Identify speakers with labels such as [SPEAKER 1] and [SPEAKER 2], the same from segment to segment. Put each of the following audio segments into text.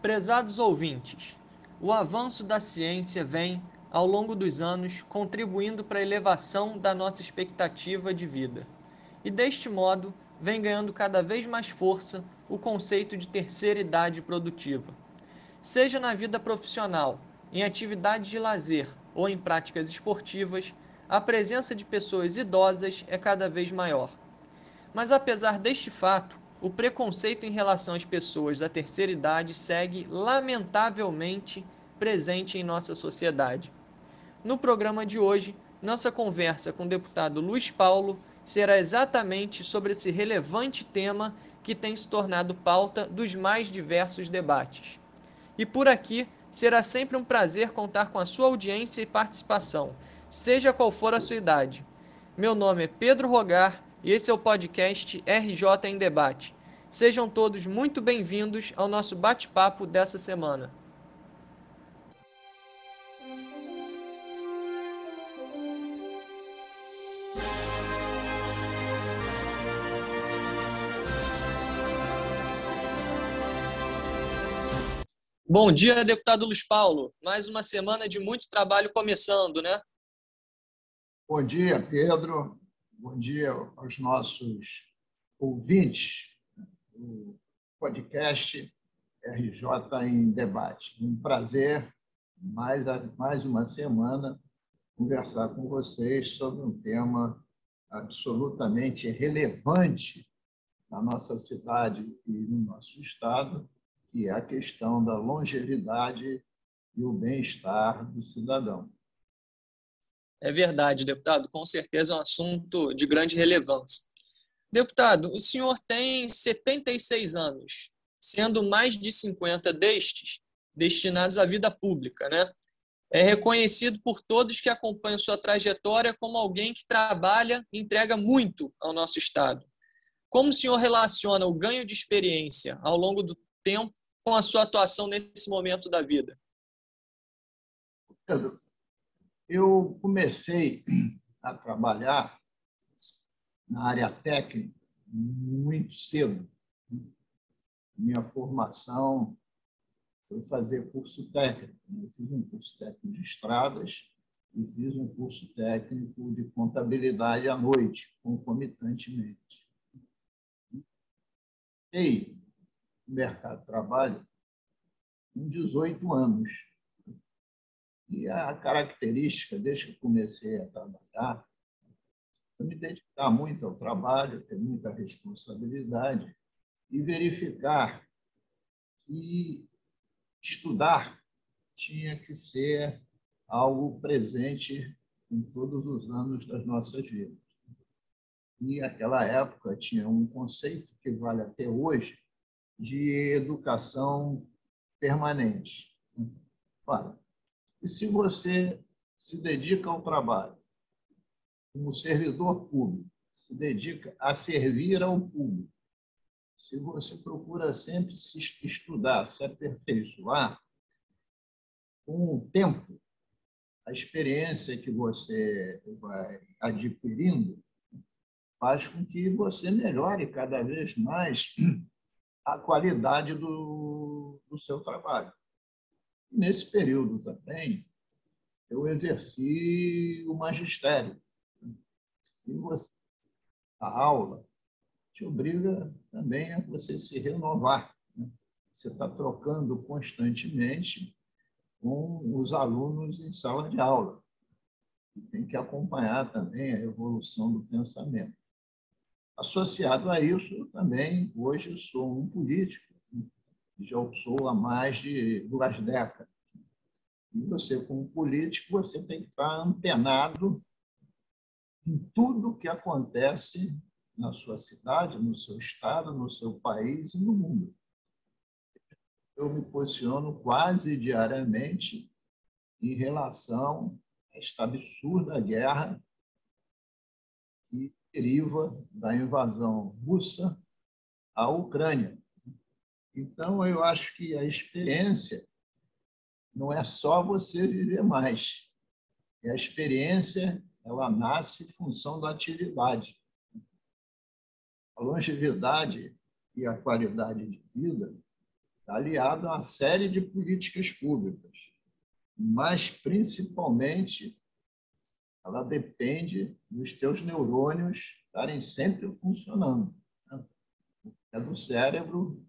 [SPEAKER 1] Prezados ouvintes, o avanço da ciência vem, ao longo dos anos, contribuindo para a elevação da nossa expectativa de vida. E deste modo, vem ganhando cada vez mais força o conceito de terceira idade produtiva. Seja na vida profissional, em atividades de lazer ou em práticas esportivas, a presença de pessoas idosas é cada vez maior. Mas apesar deste fato, o preconceito em relação às pessoas da terceira idade segue, lamentavelmente, presente em nossa sociedade. No programa de hoje, nossa conversa com o deputado Luiz Paulo será exatamente sobre esse relevante tema que tem se tornado pauta dos mais diversos debates. E por aqui será sempre um prazer contar com a sua audiência e participação, seja qual for a sua idade. Meu nome é Pedro Rogar e esse é o podcast RJ em Debate. Sejam todos muito bem-vindos ao nosso bate-papo dessa semana. Bom dia, deputado Luiz Paulo. Mais uma semana de muito trabalho começando, né?
[SPEAKER 2] Bom dia, Pedro. Bom dia aos nossos ouvintes do podcast RJ em Debate. Um prazer, mais, mais uma semana, conversar com vocês sobre um tema absolutamente relevante na nossa cidade e no nosso estado, que é a questão da longevidade e o bem-estar do cidadão.
[SPEAKER 1] É verdade, deputado, com certeza é um assunto de grande relevância. Deputado, o senhor tem 76 anos, sendo mais de 50 destes destinados à vida pública, né? É reconhecido por todos que acompanham sua trajetória como alguém que trabalha e entrega muito ao nosso Estado. Como o senhor relaciona o ganho de experiência ao longo do tempo com a sua atuação nesse momento da vida?
[SPEAKER 2] Pedro, eu comecei a trabalhar na área técnica muito cedo. Minha formação foi fazer curso técnico. Eu fiz um curso técnico de estradas e fiz um curso técnico de contabilidade à noite, concomitantemente. E mercado de trabalho com 18 anos. E a característica, desde que comecei a trabalhar, foi me dedicar muito ao trabalho, ter muita responsabilidade e verificar que estudar tinha que ser algo presente em todos os anos das nossas vidas. E naquela época tinha um conceito que vale até hoje de educação permanente. Olha, e se você se dedica ao trabalho como servidor público, se dedica a servir ao público, se você procura sempre se estudar, se aperfeiçoar, com o tempo, a experiência que você vai adquirindo faz com que você melhore cada vez mais a qualidade do, do seu trabalho. Nesse período também, eu exerci o magistério. E você, a aula te obriga também a você se renovar. Né? Você está trocando constantemente com os alunos em sala de aula. E tem que acompanhar também a evolução do pensamento. Associado a isso, também, hoje, sou um político já sou há mais de duas décadas. E você, como político, você tem que estar antenado em tudo que acontece na sua cidade, no seu estado, no seu país e no mundo. Eu me posiciono quase diariamente em relação a esta absurda guerra que deriva da invasão russa à Ucrânia. Então, eu acho que a experiência não é só você viver mais. a experiência, ela nasce em função da atividade. A longevidade e a qualidade de vida, está aliado a uma série de políticas públicas, mas principalmente ela depende dos teus neurônios estarem sempre funcionando. Né? É do cérebro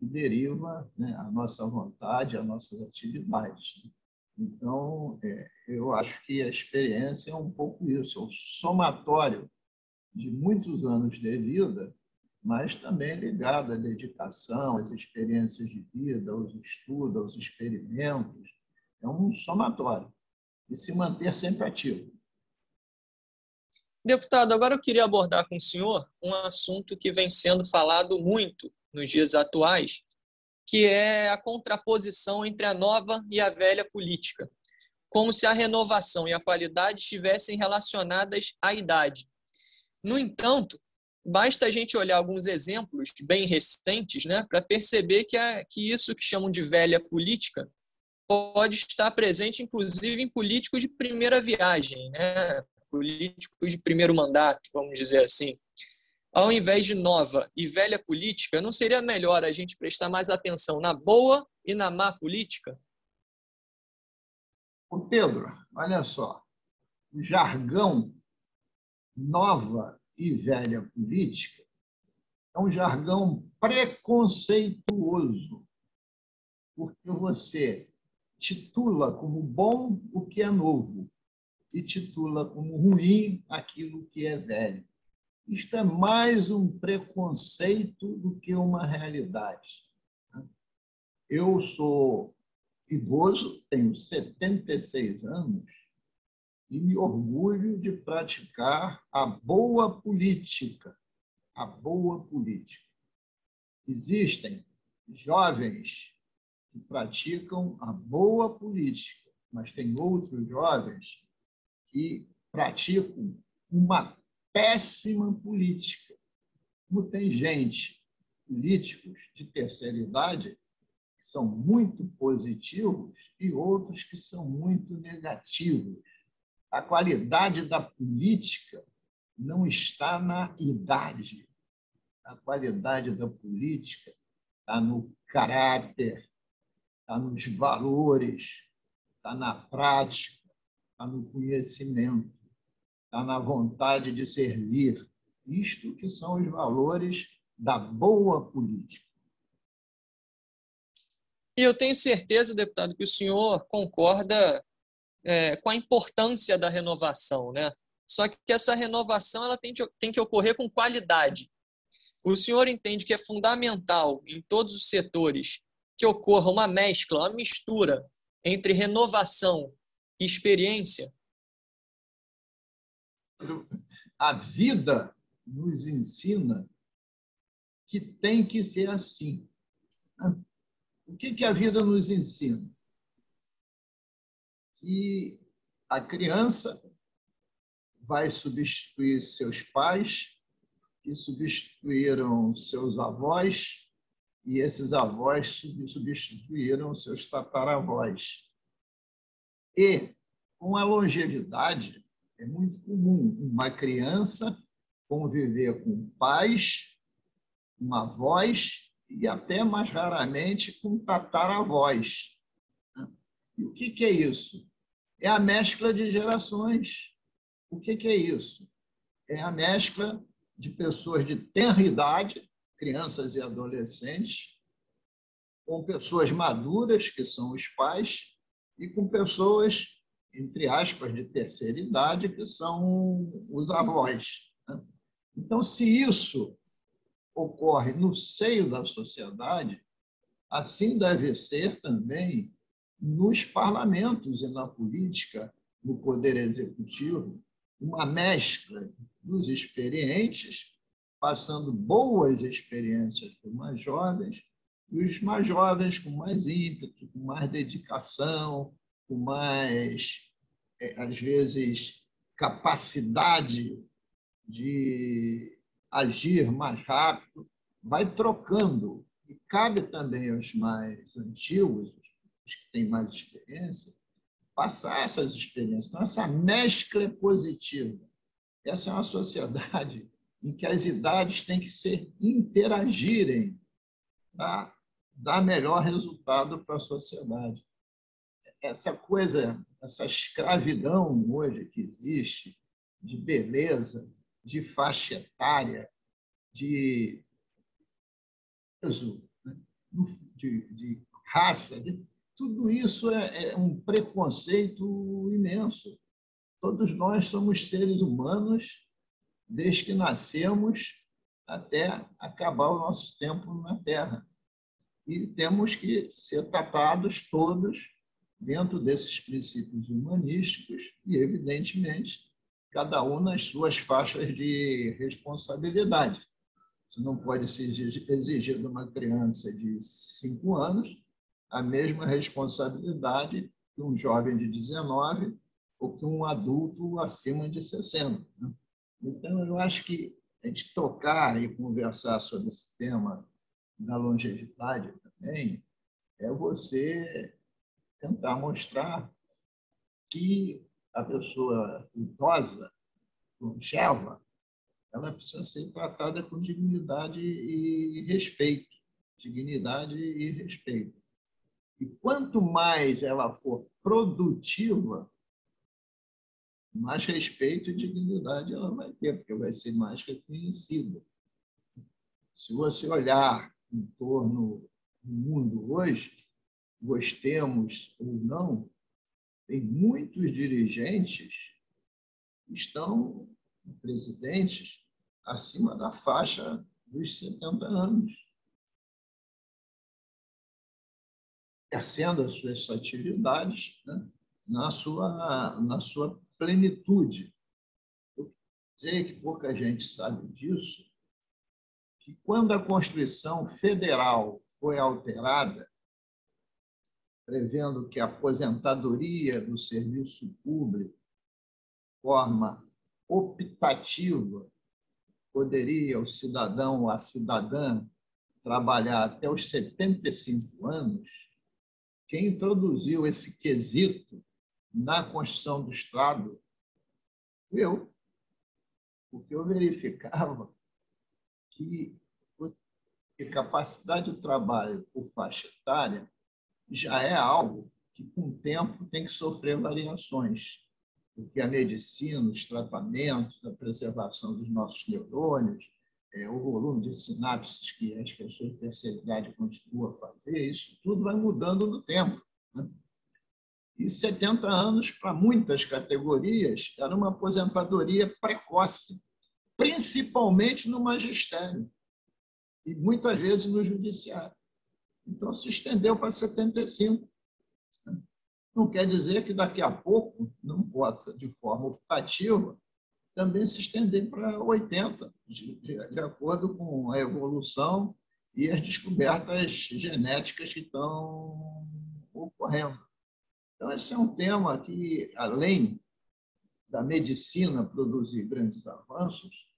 [SPEAKER 2] que deriva né, a nossa vontade, as nossas atividades. Então, é, eu acho que a experiência é um pouco isso, é o somatório de muitos anos de vida, mas também ligado à dedicação, às experiências de vida, aos estudos, aos experimentos. É um somatório. E se manter sempre ativo.
[SPEAKER 1] Deputado, agora eu queria abordar com o senhor um assunto que vem sendo falado muito nos dias atuais, que é a contraposição entre a nova e a velha política, como se a renovação e a qualidade estivessem relacionadas à idade. No entanto, basta a gente olhar alguns exemplos bem recentes né, para perceber que, é, que isso que chamam de velha política pode estar presente, inclusive, em políticos de primeira viagem, né? políticos de primeiro mandato, vamos dizer assim. Ao invés de nova e velha política, não seria melhor a gente prestar mais atenção na boa e na má política?
[SPEAKER 2] O Pedro, olha só, o jargão nova e velha política é um jargão preconceituoso, porque você titula como bom o que é novo e titula como ruim aquilo que é velho. Isto é mais um preconceito do que uma realidade. Eu sou idoso, tenho 76 anos e me orgulho de praticar a boa política. A boa política. Existem jovens que praticam a boa política, mas tem outros jovens que praticam uma péssima política. Como tem gente, políticos de terceira idade, que são muito positivos e outros que são muito negativos. A qualidade da política não está na idade. A qualidade da política está no caráter, está nos valores, está na prática está no conhecimento, está na vontade de servir. Isto que são os valores da boa política.
[SPEAKER 1] E eu tenho certeza, deputado, que o senhor concorda é, com a importância da renovação, né? Só que essa renovação ela tem, tem que ocorrer com qualidade. O senhor entende que é fundamental em todos os setores que ocorra uma mescla, uma mistura entre renovação experiência?
[SPEAKER 2] A vida nos ensina que tem que ser assim. O que, que a vida nos ensina? Que a criança vai substituir seus pais, que substituíram seus avós, e esses avós substituíram seus tataravós. E, com a longevidade, é muito comum uma criança conviver com pais, uma avós e até mais raramente com tataravós. E o que, é isso? É a mescla de gerações. O que, que é isso? É a mescla de pessoas de tenra idade, crianças e adolescentes, com pessoas maduras, que são os pais, e com pessoas, entre aspas, de terceira idade, que são os avós. Né? Então, se isso ocorre no seio da sociedade, assim deve ser também nos parlamentos e na política, no poder executivo, uma mescla dos experientes, passando boas experiências para os mais jovens e os mais jovens com mais ímpeto, com mais dedicação, com mais, é, às vezes, capacidade de agir mais rápido, vai trocando. E cabe também aos mais antigos, os que têm mais experiência, passar essas experiências. Então, essa mescla é positiva. Essa é uma sociedade em que as idades têm que ser interagirem para dá melhor resultado para a sociedade. Essa coisa, essa escravidão hoje que existe, de beleza, de faixa etária, de peso, né? de, de raça, de, tudo isso é, é um preconceito imenso. Todos nós somos seres humanos desde que nascemos até acabar o nosso tempo na Terra. E temos que ser tratados todos dentro desses princípios humanísticos e, evidentemente, cada um nas suas faixas de responsabilidade. Você não pode exigir de uma criança de cinco anos a mesma responsabilidade que um jovem de 19 ou que um adulto acima de 60. Né? Então, eu acho que a gente tocar e conversar sobre esse tema da longevidade também é você tentar mostrar que a pessoa idosa, longeva, ela precisa ser tratada com dignidade e respeito. Dignidade e respeito. E quanto mais ela for produtiva, mais respeito e dignidade ela vai ter, porque vai ser mais reconhecida. Se você olhar em torno do mundo hoje, gostemos ou não, tem muitos dirigentes que estão, presidentes, acima da faixa dos 70 anos. Exercendo as suas atividades né, na, sua, na sua plenitude. Eu sei que pouca gente sabe disso, que quando a Constituição Federal foi alterada, prevendo que a aposentadoria do serviço público, forma optativa, poderia o cidadão ou a cidadã trabalhar até os 75 anos, quem introduziu esse quesito na Constituição do Estado, eu, porque eu verificava que a capacidade de trabalho por faixa etária já é algo que, com o tempo, tem que sofrer variações, porque a medicina, os tratamentos, a preservação dos nossos neurônios, é, o volume de sinapses que as pessoas de terceira idade continuam a fazer, isso tudo vai mudando no tempo. Né? E 70 anos, para muitas categorias, era uma aposentadoria precoce, principalmente no magistério e muitas vezes no judiciário. Então, se estendeu para 75. Não quer dizer que daqui a pouco não possa, de forma optativa, também se estender para 80, de, de, de acordo com a evolução e as descobertas genéticas que estão ocorrendo. Então, esse é um tema que, além da medicina produzir grandes avanços,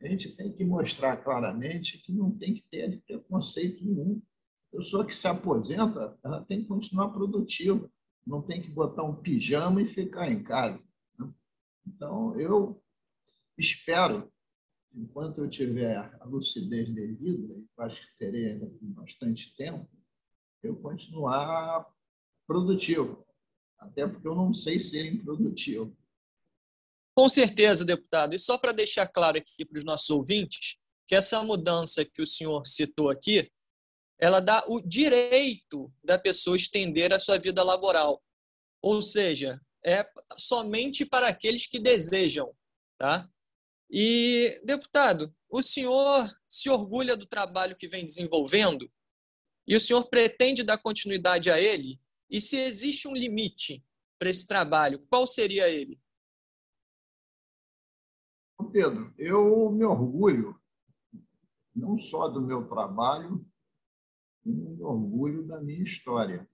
[SPEAKER 2] a gente tem que mostrar claramente que não tem que ter preconceito nenhum. Pessoa que se aposenta, ela tem que continuar produtiva, não tem que botar um pijama e ficar em casa. Né? Então, eu espero, enquanto eu tiver a lucidez devida, e acho que terei ainda bastante tempo, eu continuar produtivo até porque eu não sei ser improdutivo.
[SPEAKER 1] Com certeza, deputado. E só para deixar claro aqui para os nossos ouvintes, que essa mudança que o senhor citou aqui, ela dá o direito da pessoa estender a sua vida laboral. Ou seja, é somente para aqueles que desejam, tá? E, deputado, o senhor se orgulha do trabalho que vem desenvolvendo e o senhor pretende dar continuidade a ele e se existe um limite para esse trabalho, qual seria ele?
[SPEAKER 2] Pedro, eu me orgulho não só do meu trabalho, me orgulho da minha história.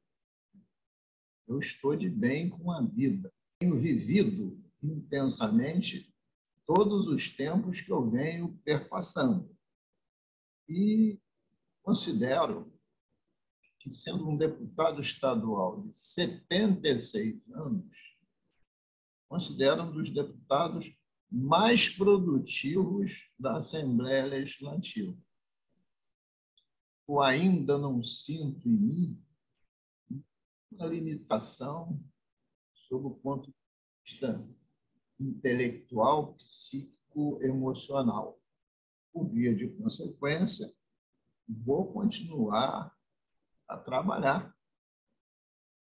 [SPEAKER 2] Eu estou de bem com a vida. Tenho vivido intensamente todos os tempos que eu venho perpassando. E considero que, sendo um deputado estadual de 76 anos, considera um dos deputados mais produtivos da Assembleia Legislativa. Ou ainda não sinto em mim uma limitação sob o ponto de vista intelectual, psíquico, emocional. Por via de consequência, vou continuar a trabalhar.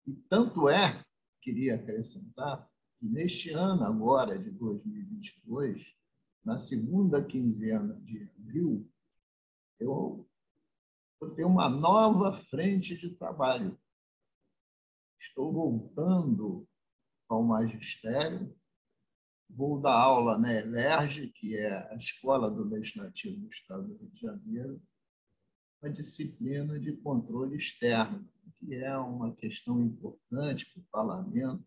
[SPEAKER 2] E tanto é, queria acrescentar, que neste ano agora de 2022, na segunda quinzena de abril, eu ter uma nova frente de trabalho. Estou voltando ao magistério, vou dar aula na ELERJ, que é a Escola do Legislativo do Estado do Rio de Janeiro, uma disciplina de controle externo, que é uma questão importante para o parlamento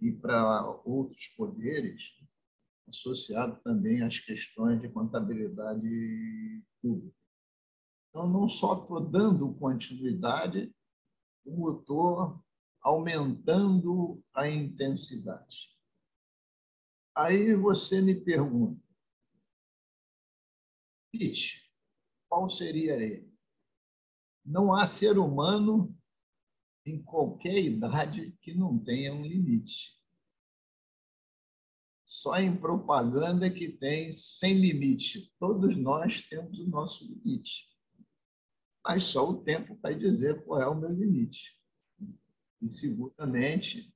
[SPEAKER 2] e para outros poderes, associado também às questões de contabilidade pública. Então, não só estou dando continuidade, como estou aumentando a intensidade. Aí você me pergunta, Pete, qual seria ele? Não há ser humano em qualquer idade que não tenha um limite. Só em propaganda que tem sem limite. Todos nós temos o nosso limite. Mas só o tempo vai dizer qual é o meu limite. E, seguramente,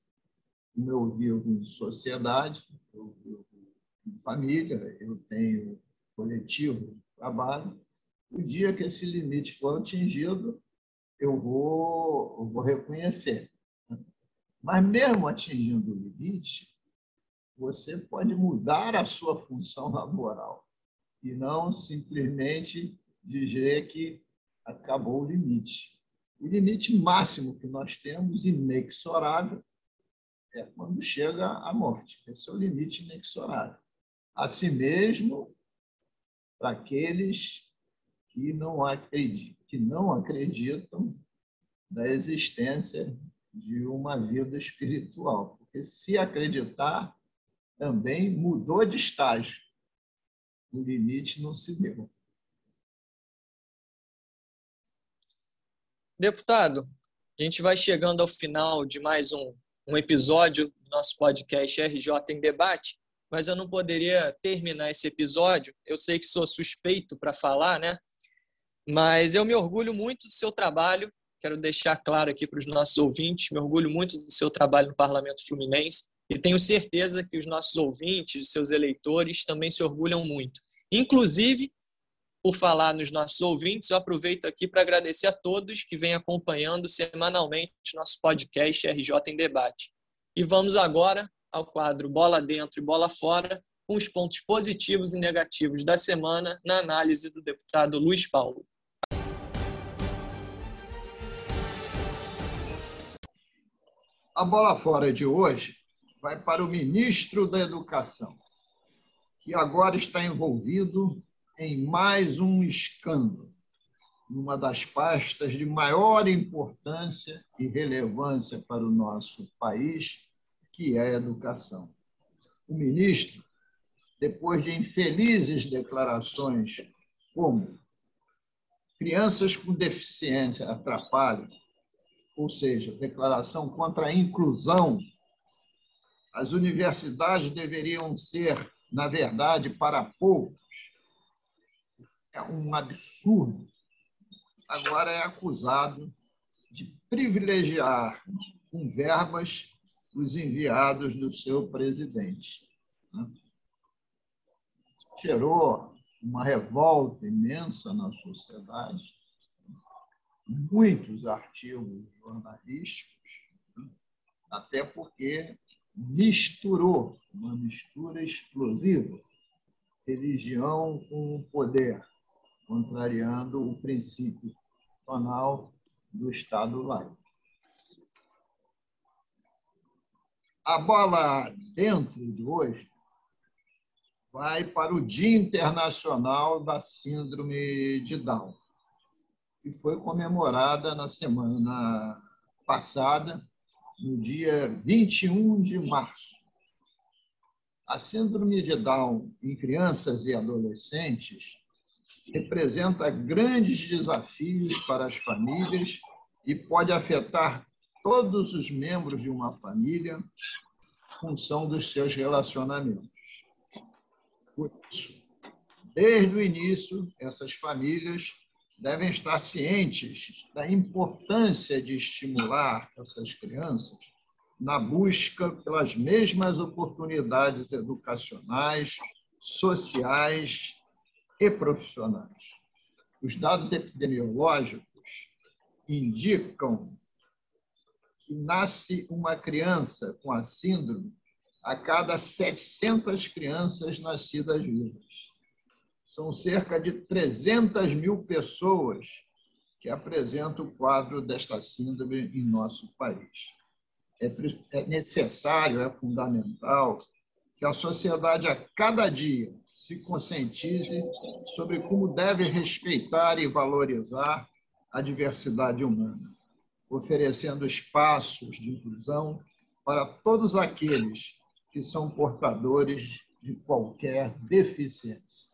[SPEAKER 2] o meu vivo em sociedade, eu vivo em família, eu tenho coletivo de trabalho. O dia que esse limite for atingido, eu vou, eu vou reconhecer. Mas mesmo atingindo o limite, você pode mudar a sua função laboral e não simplesmente dizer que acabou o limite. O limite máximo que nós temos, inexorável, é quando chega a morte. Esse é o limite inexorável. Assim mesmo, para aqueles que não acreditam, que não acreditam da existência de uma vida espiritual. Porque se acreditar, também mudou de estágio. O limite não se deu.
[SPEAKER 1] Deputado, a gente vai chegando ao final de mais um, um episódio do nosso podcast RJ em Debate, mas eu não poderia terminar esse episódio. Eu sei que sou suspeito para falar, né? Mas eu me orgulho muito do seu trabalho. Quero deixar claro aqui para os nossos ouvintes, me orgulho muito do seu trabalho no Parlamento Fluminense e tenho certeza que os nossos ouvintes, seus eleitores, também se orgulham muito. Inclusive, por falar nos nossos ouvintes, eu aproveito aqui para agradecer a todos que vêm acompanhando semanalmente nosso podcast RJ em Debate. E vamos agora ao quadro Bola Dentro e Bola Fora, com os pontos positivos e negativos da semana na análise do deputado Luiz Paulo.
[SPEAKER 2] A bola fora de hoje vai para o ministro da Educação, que agora está envolvido em mais um escândalo, numa das pastas de maior importância e relevância para o nosso país, que é a educação. O ministro, depois de infelizes declarações como crianças com deficiência atrapalham, ou seja, declaração contra a inclusão, as universidades deveriam ser, na verdade, para poucos, é um absurdo, agora é acusado de privilegiar com verbas os enviados do seu presidente. Né? Gerou uma revolta imensa na sociedade, muitos artigos jornalísticos, né? até porque misturou, uma mistura explosiva, religião com poder contrariando o princípio constitucional do Estado laico. A bola dentro de hoje vai para o Dia Internacional da Síndrome de Down, que foi comemorada na semana passada, no dia 21 de março. A síndrome de Down em crianças e adolescentes representa grandes desafios para as famílias e pode afetar todos os membros de uma família em função dos seus relacionamentos. Por isso, desde o início, essas famílias devem estar cientes da importância de estimular essas crianças na busca pelas mesmas oportunidades educacionais, sociais e profissionais. Os dados epidemiológicos indicam que nasce uma criança com a síndrome a cada 700 crianças nascidas vivas. São cerca de 300 mil pessoas que apresentam o quadro desta síndrome em nosso país. É, é necessário, é fundamental que a sociedade a cada dia se conscientize sobre como deve respeitar e valorizar a diversidade humana, oferecendo espaços de inclusão para todos aqueles que são portadores de qualquer deficiência.